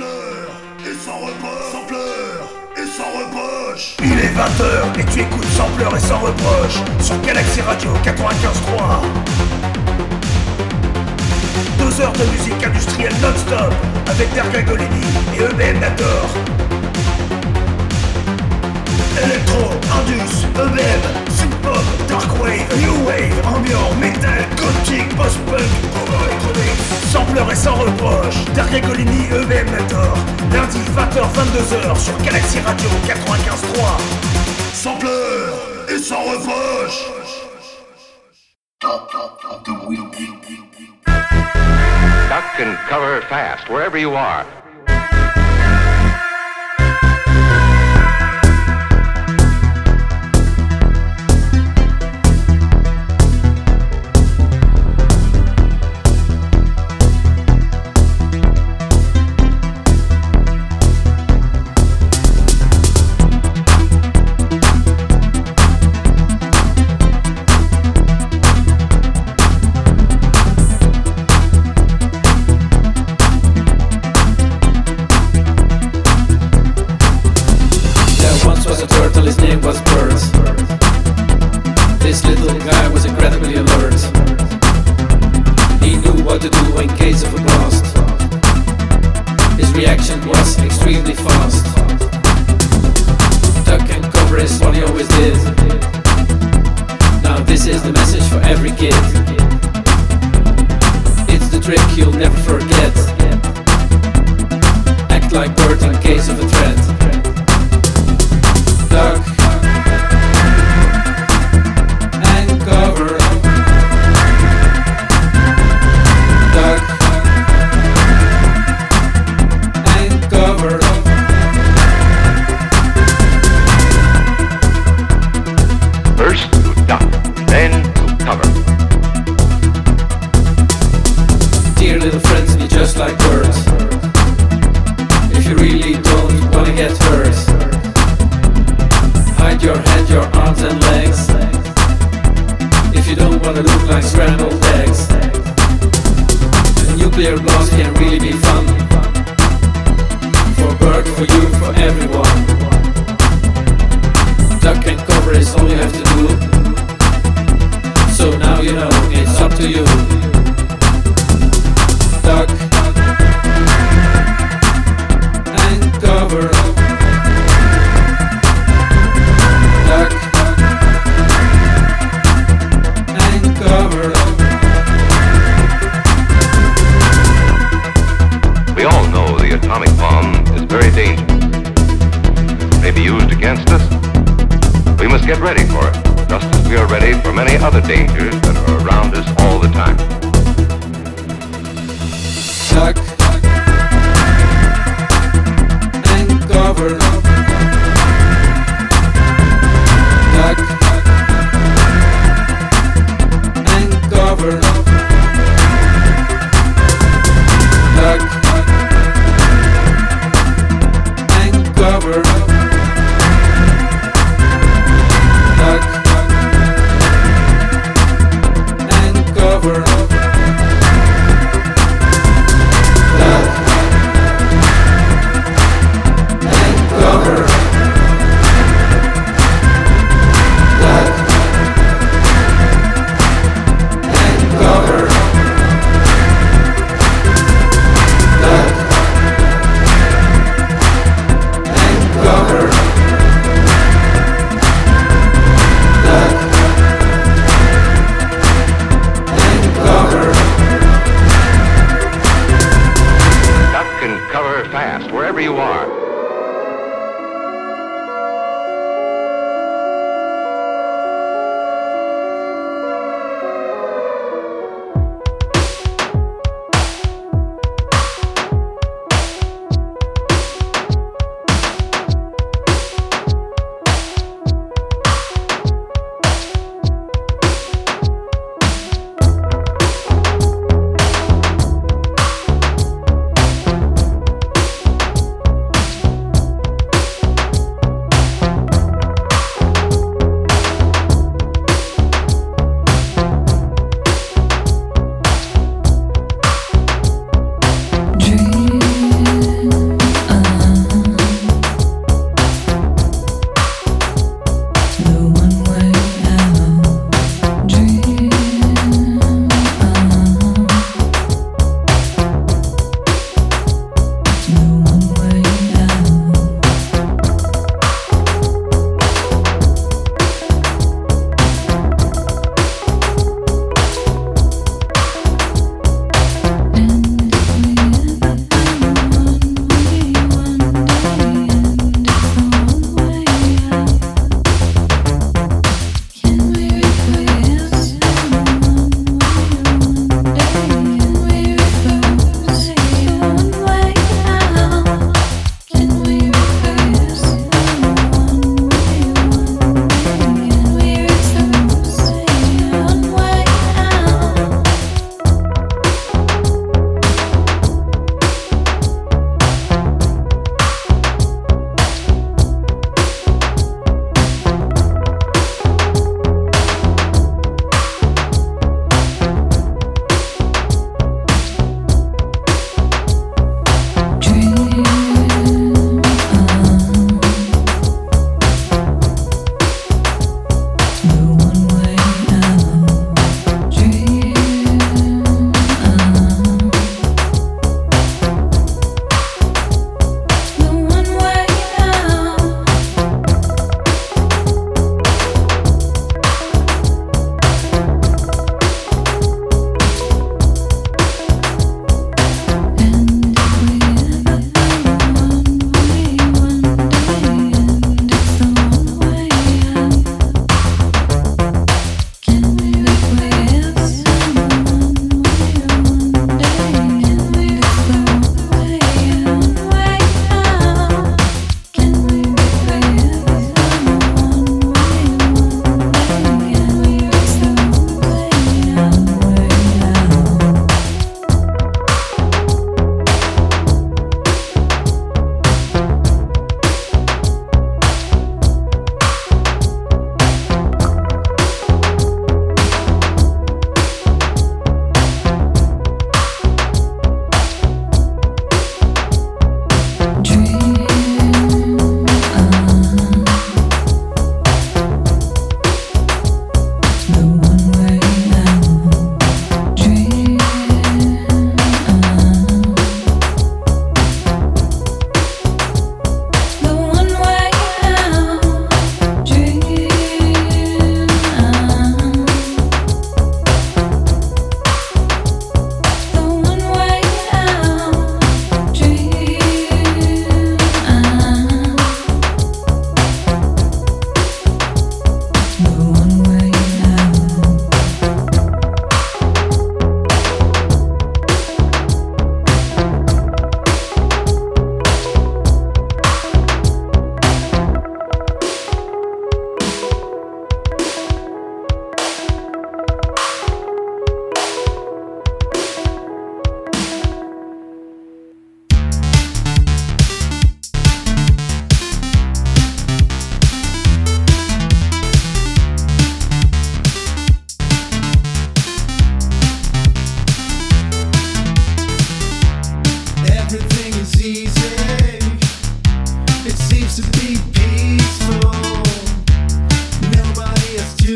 et sans reproche, pleurs et sans reproche. Il est 20h et tu écoutes sans pleurs et sans reproche sur Galaxy Radio 95.3. Deux heures de musique industrielle non-stop avec Dergagolini et EBM Nator. Electro, Indus, EBM, dark wave, new wave, ambiant, metal, gothic, post-punk, Sans pleurs et sans reproche, Dark Colini, eux-mêmes la tort Lundi 20h, 22h sur Galaxy Radio 95.3 Sans pleurs et sans reproche Duck and cover fast, wherever you are. other dangers.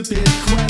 stupid question.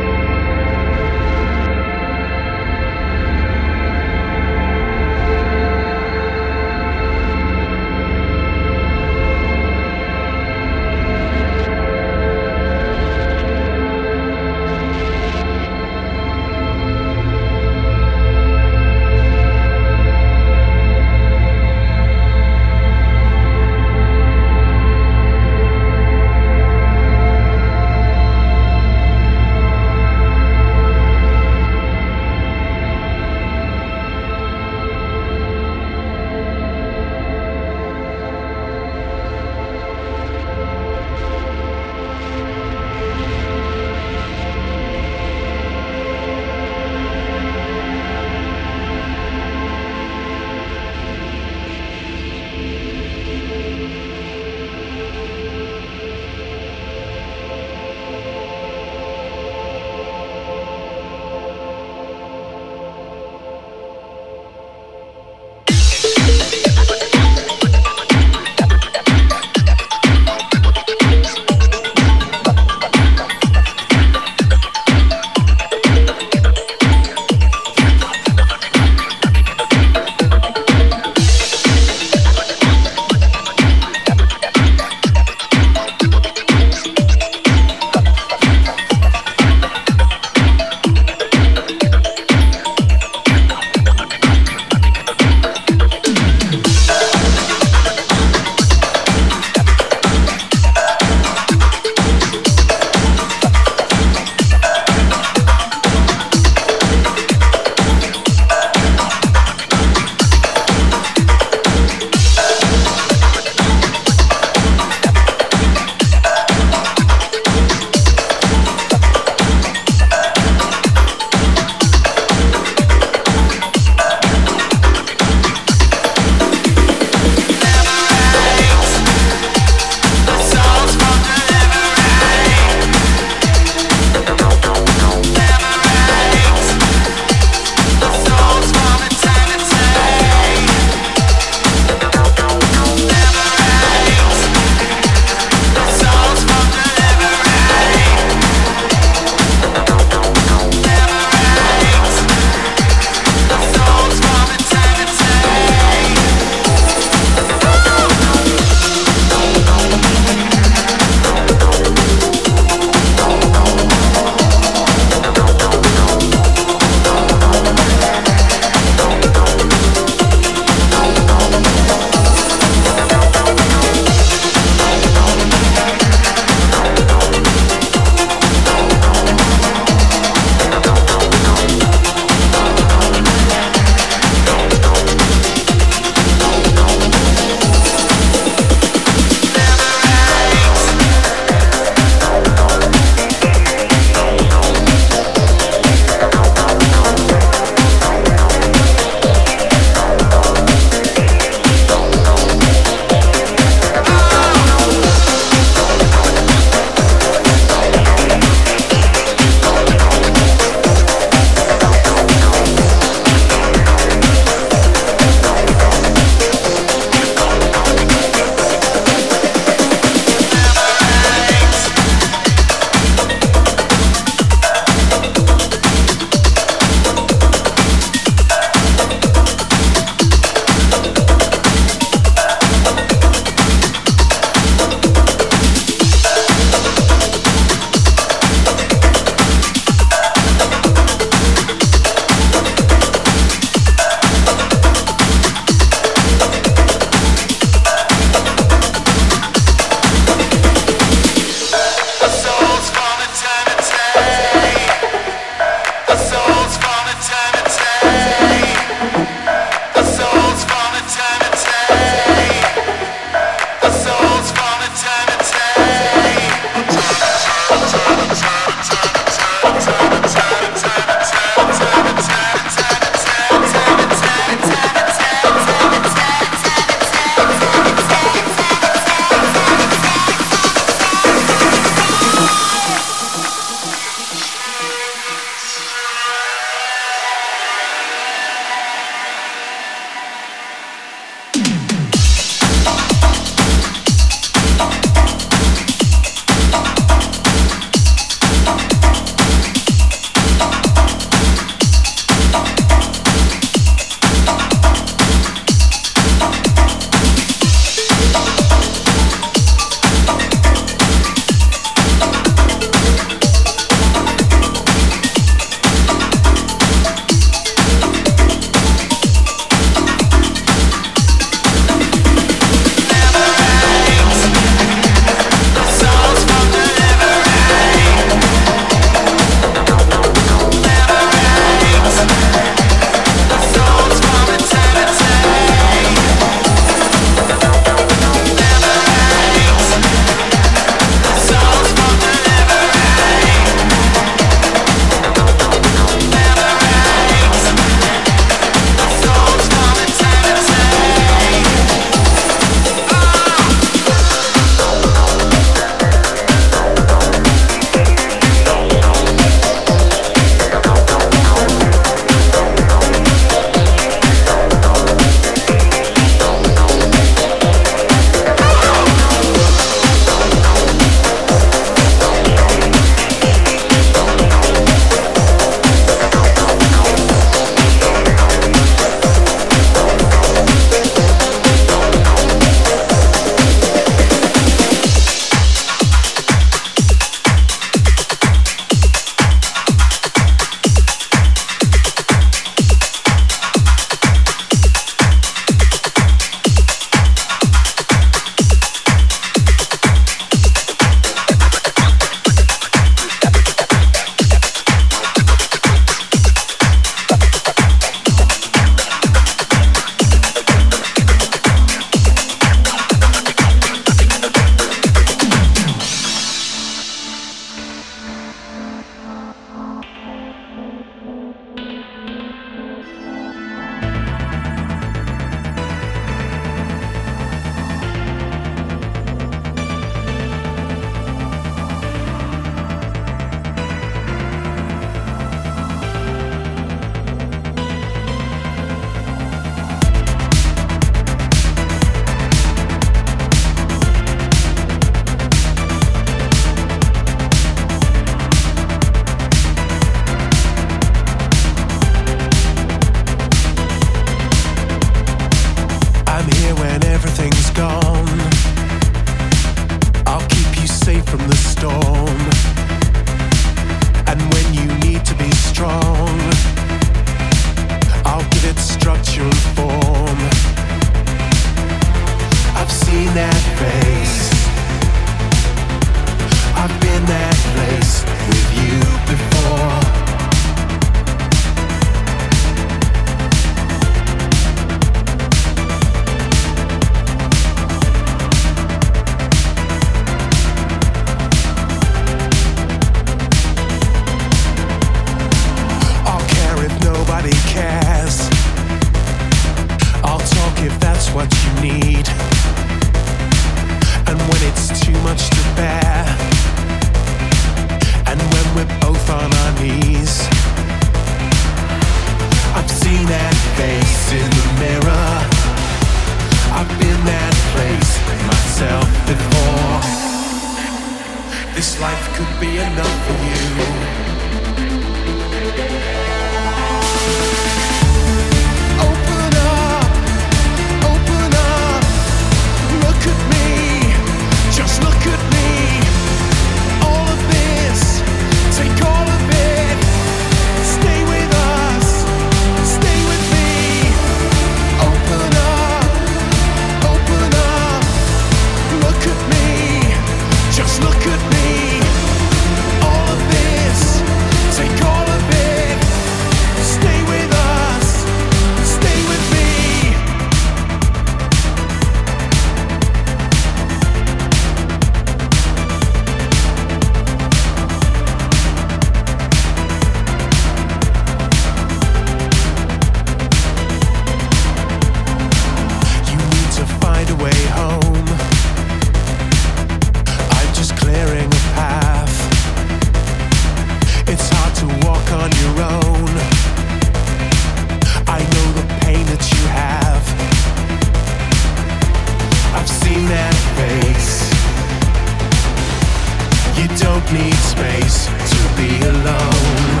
need space to be alone.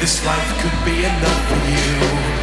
This life could be enough for you.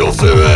your food.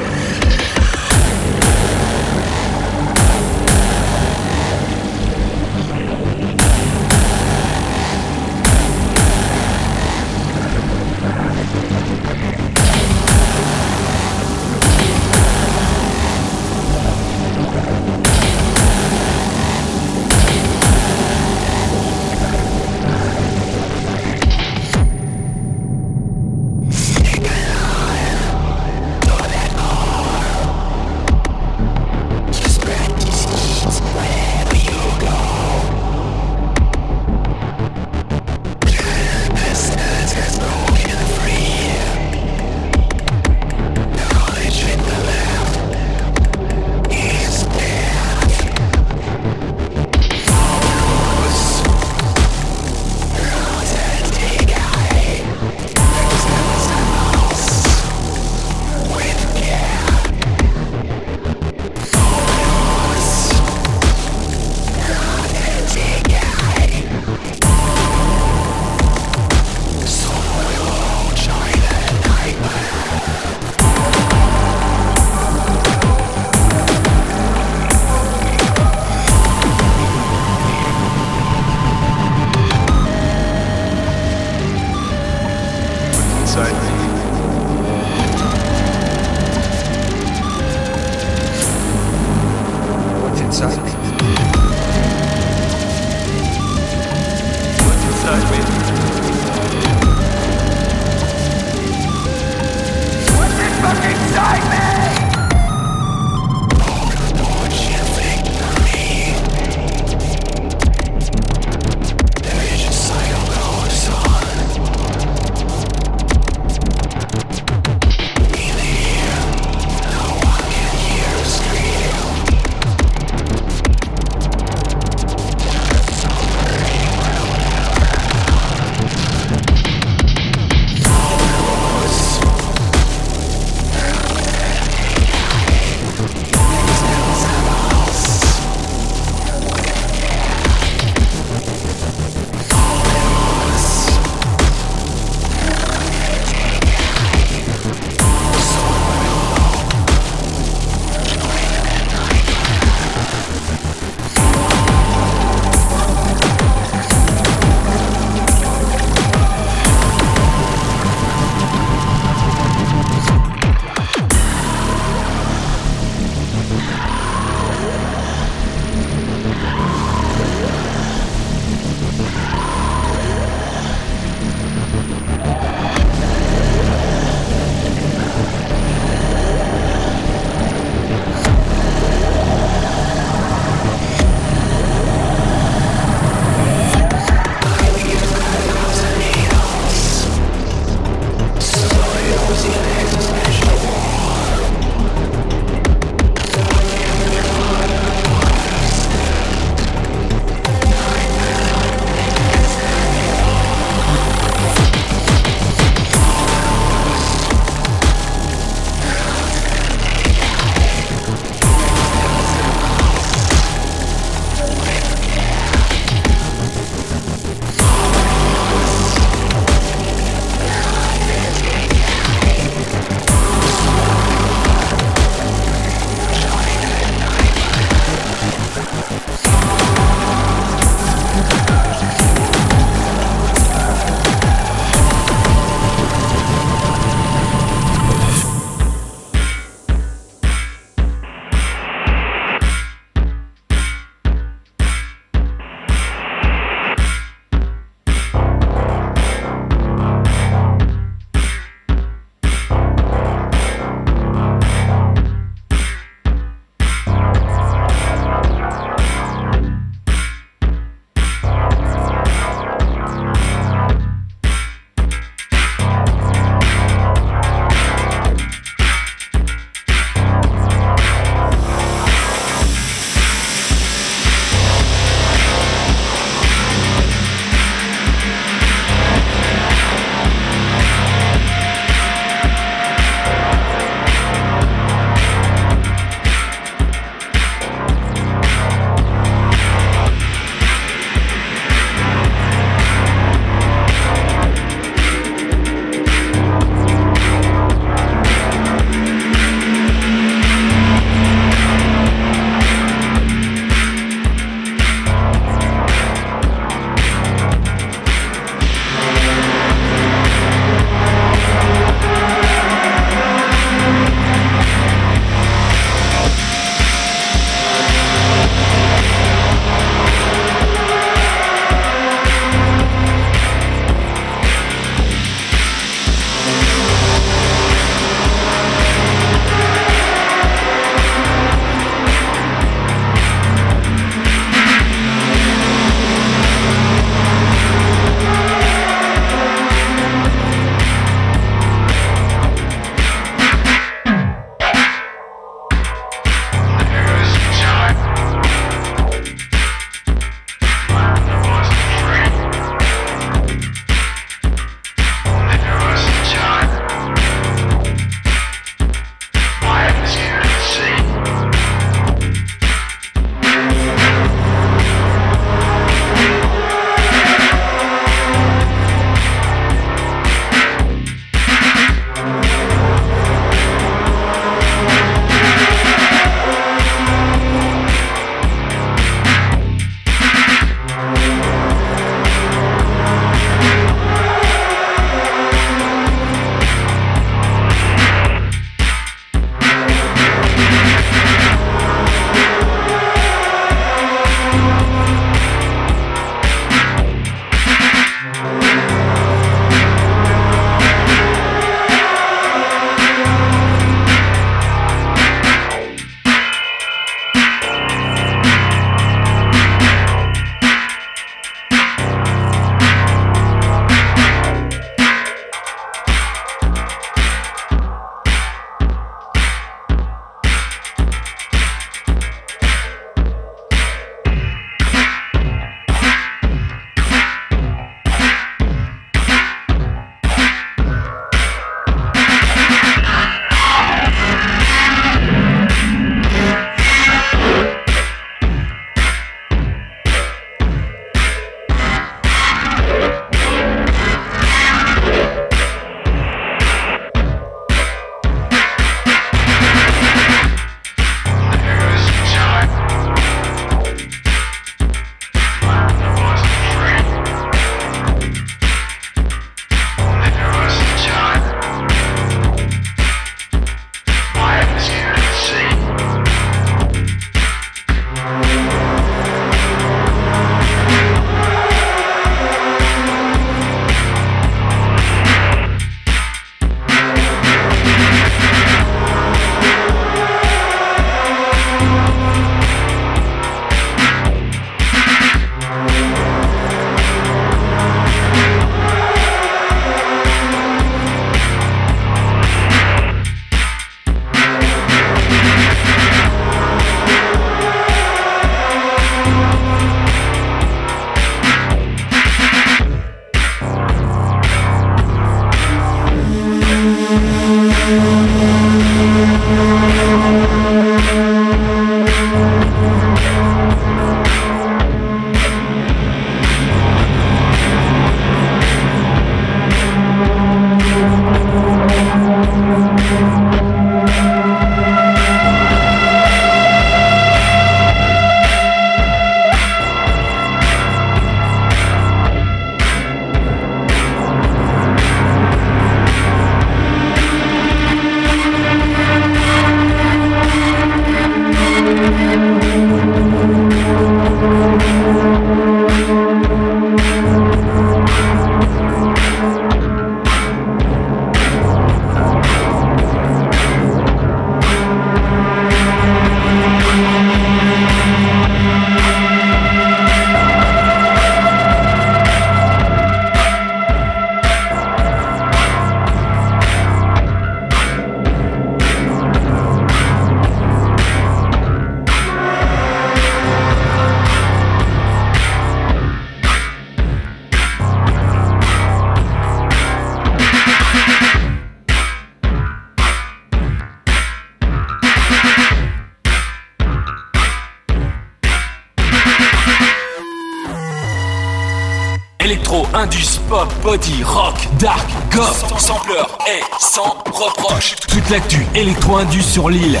électro-indus sur l'île.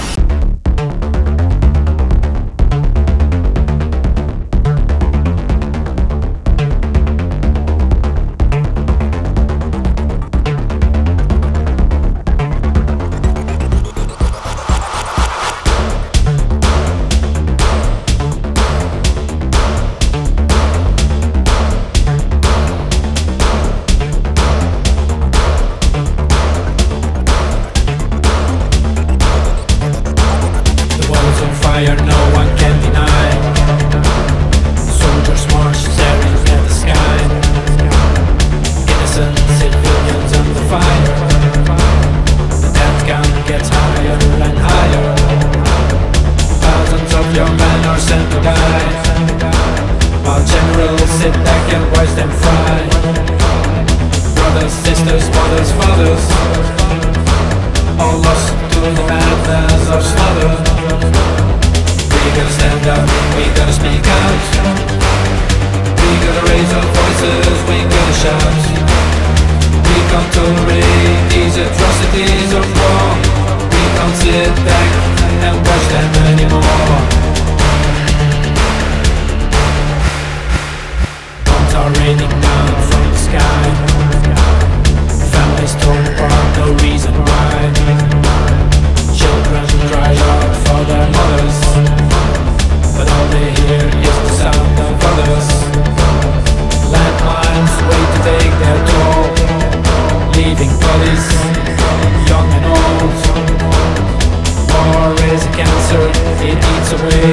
away.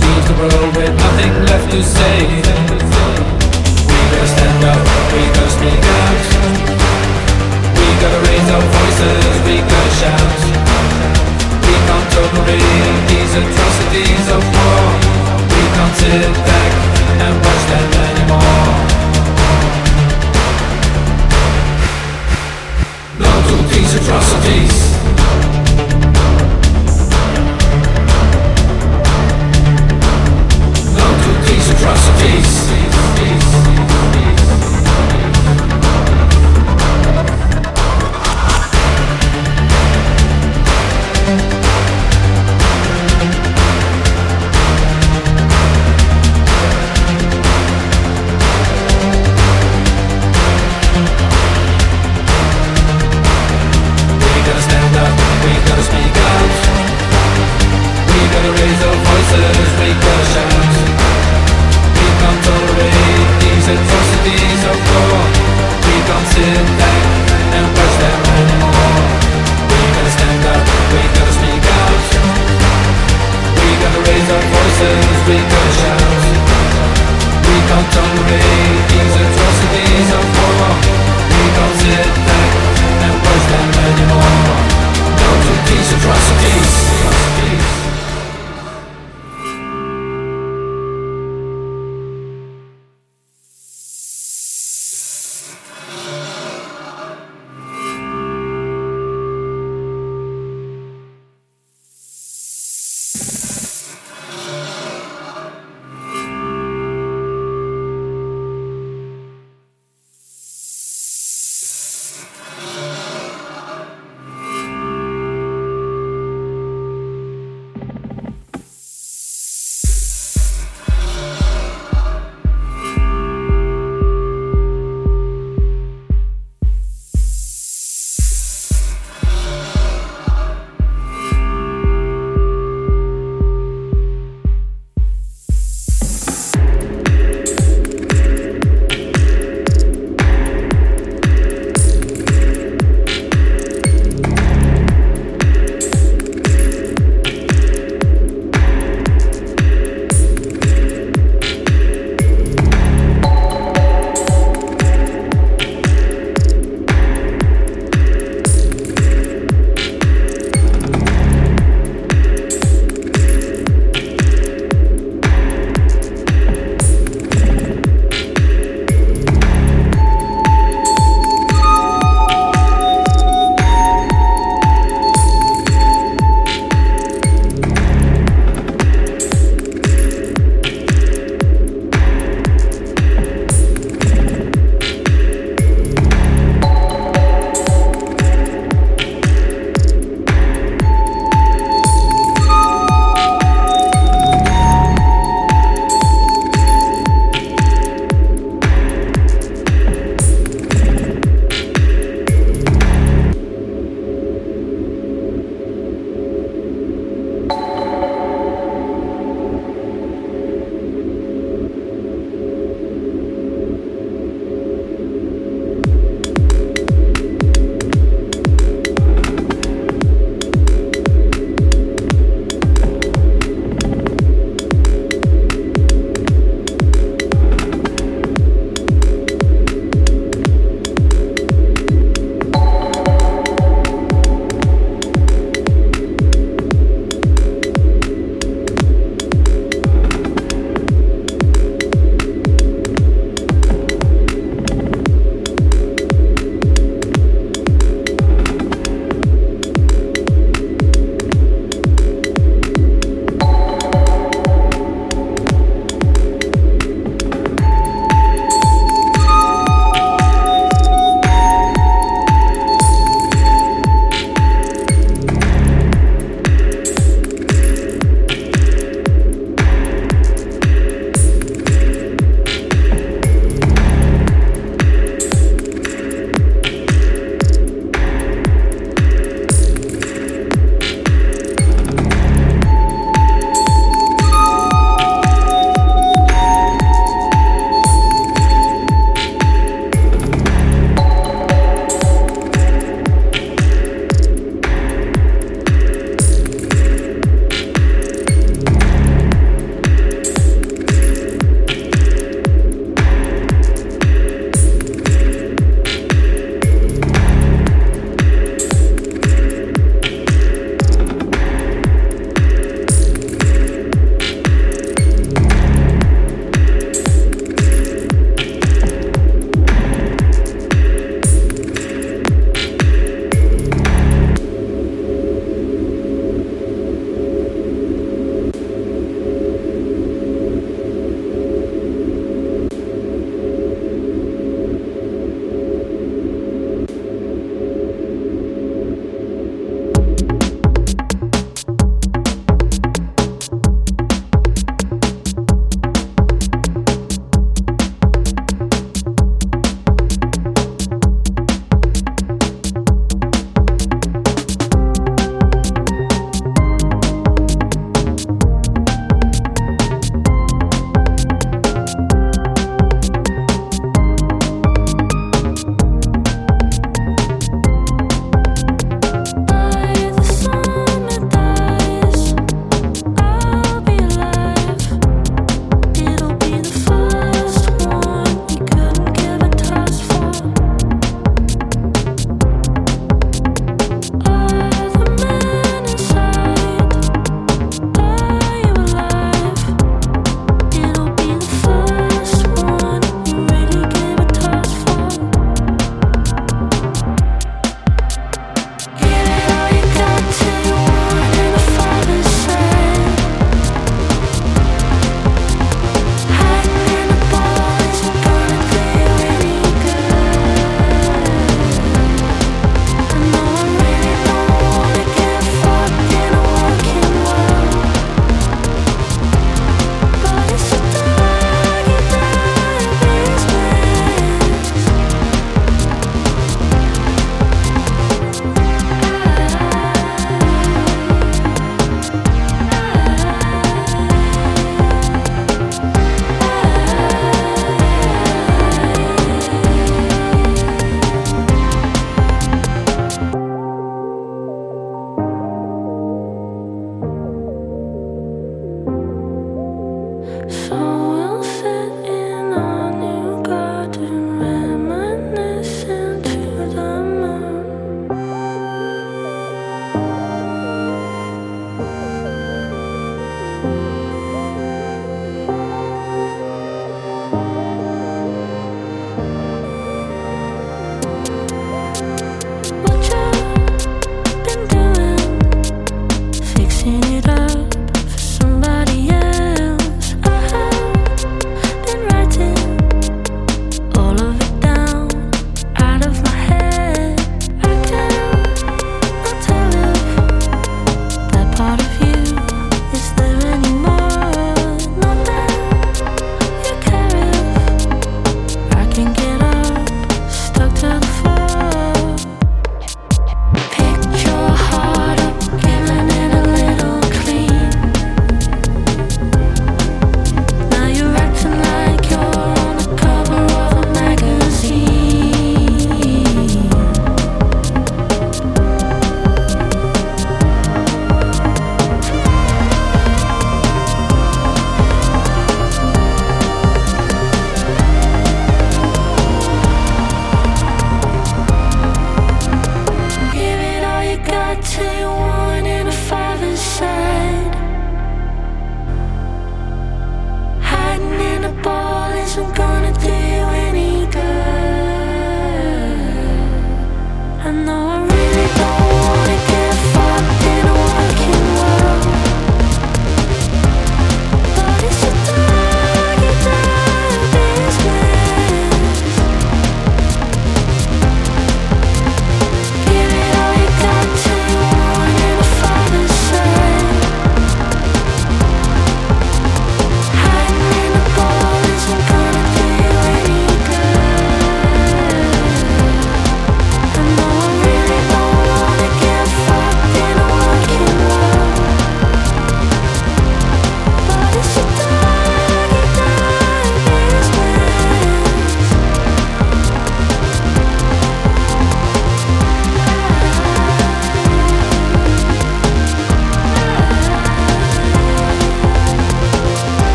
Leaves the world with nothing left to say. We gotta stand up, we gotta speak out. We gotta raise our voices, we gotta shout. We can't tolerate these atrocities of war. We can't sit back and watch them anymore. Not do these atrocities. Trust peace.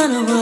run away.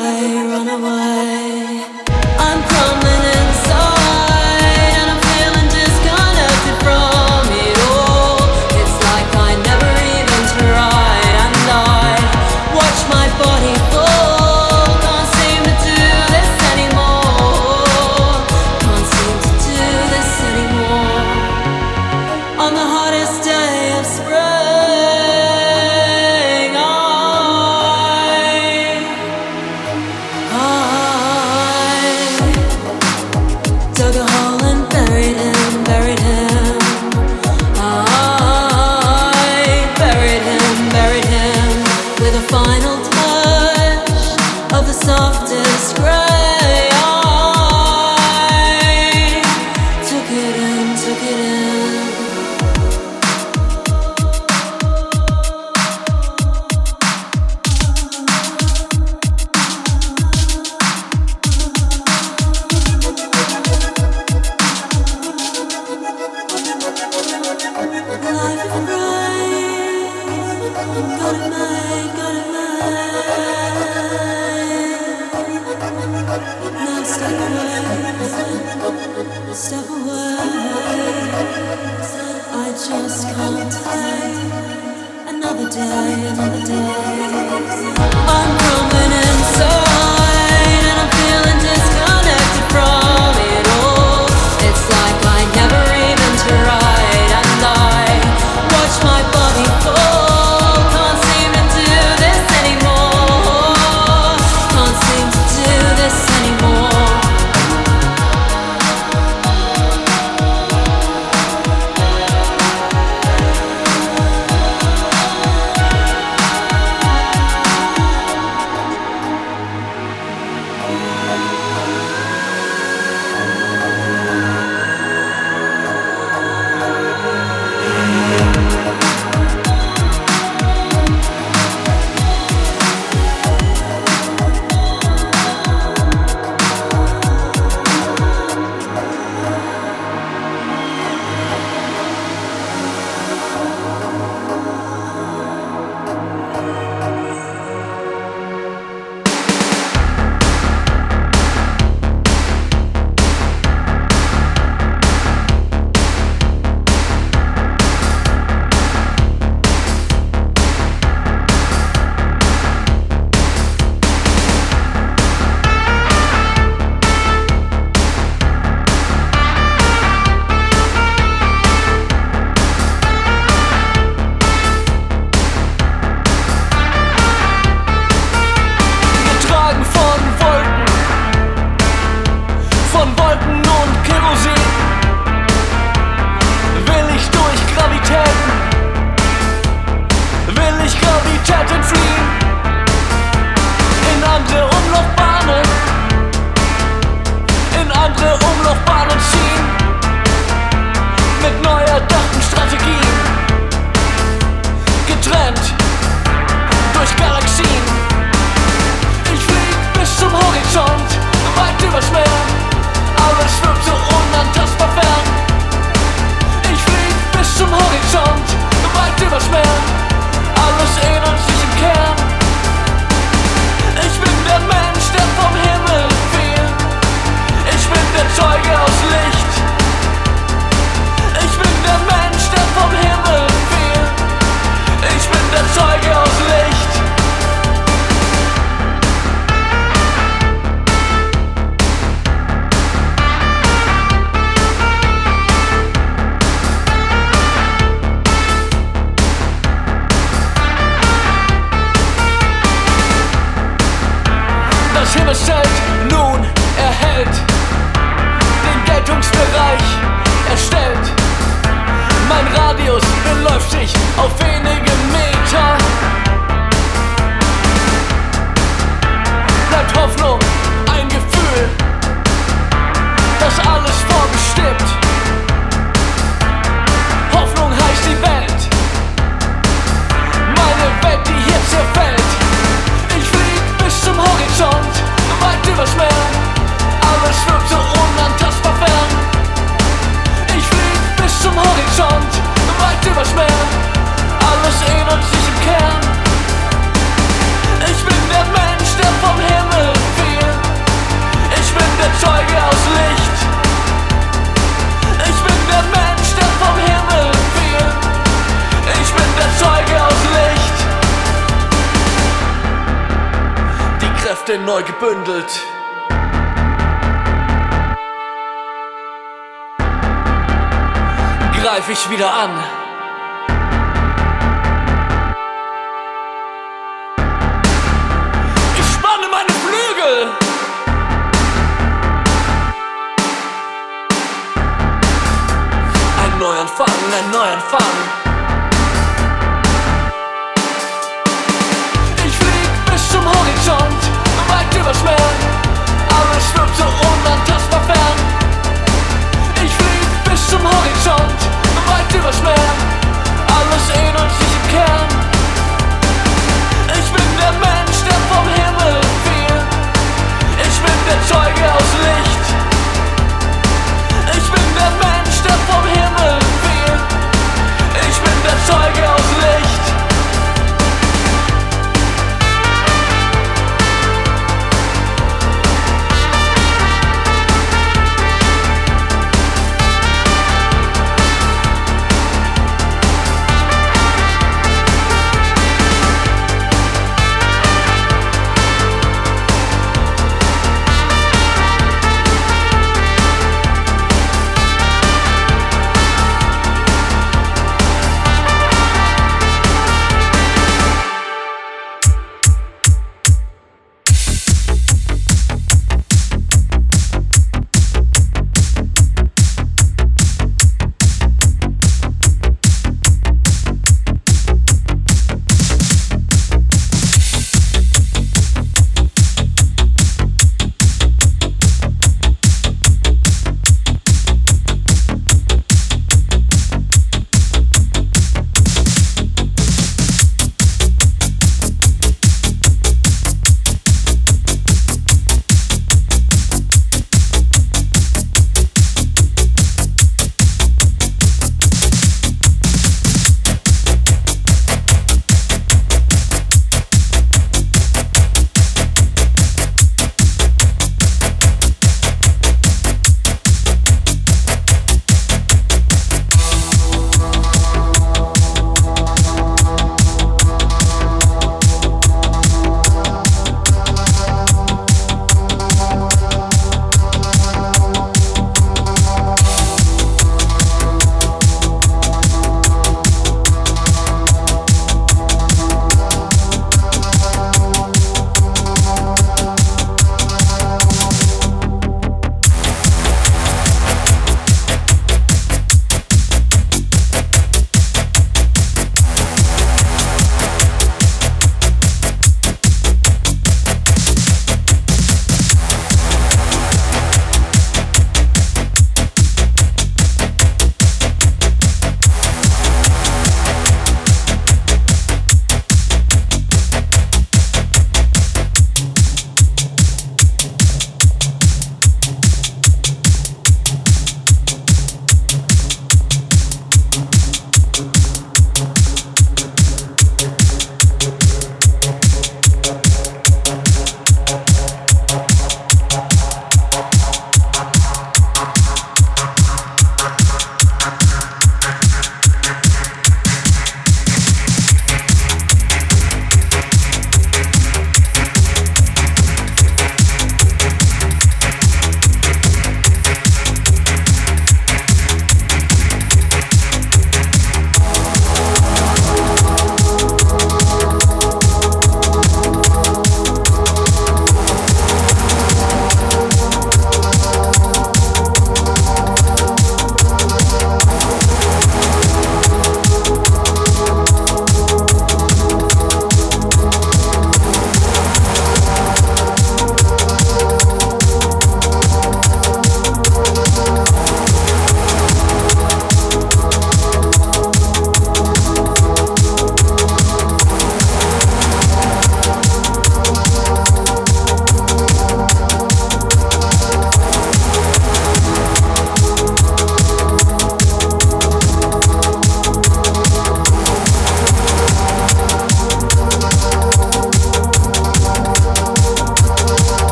Wieder an.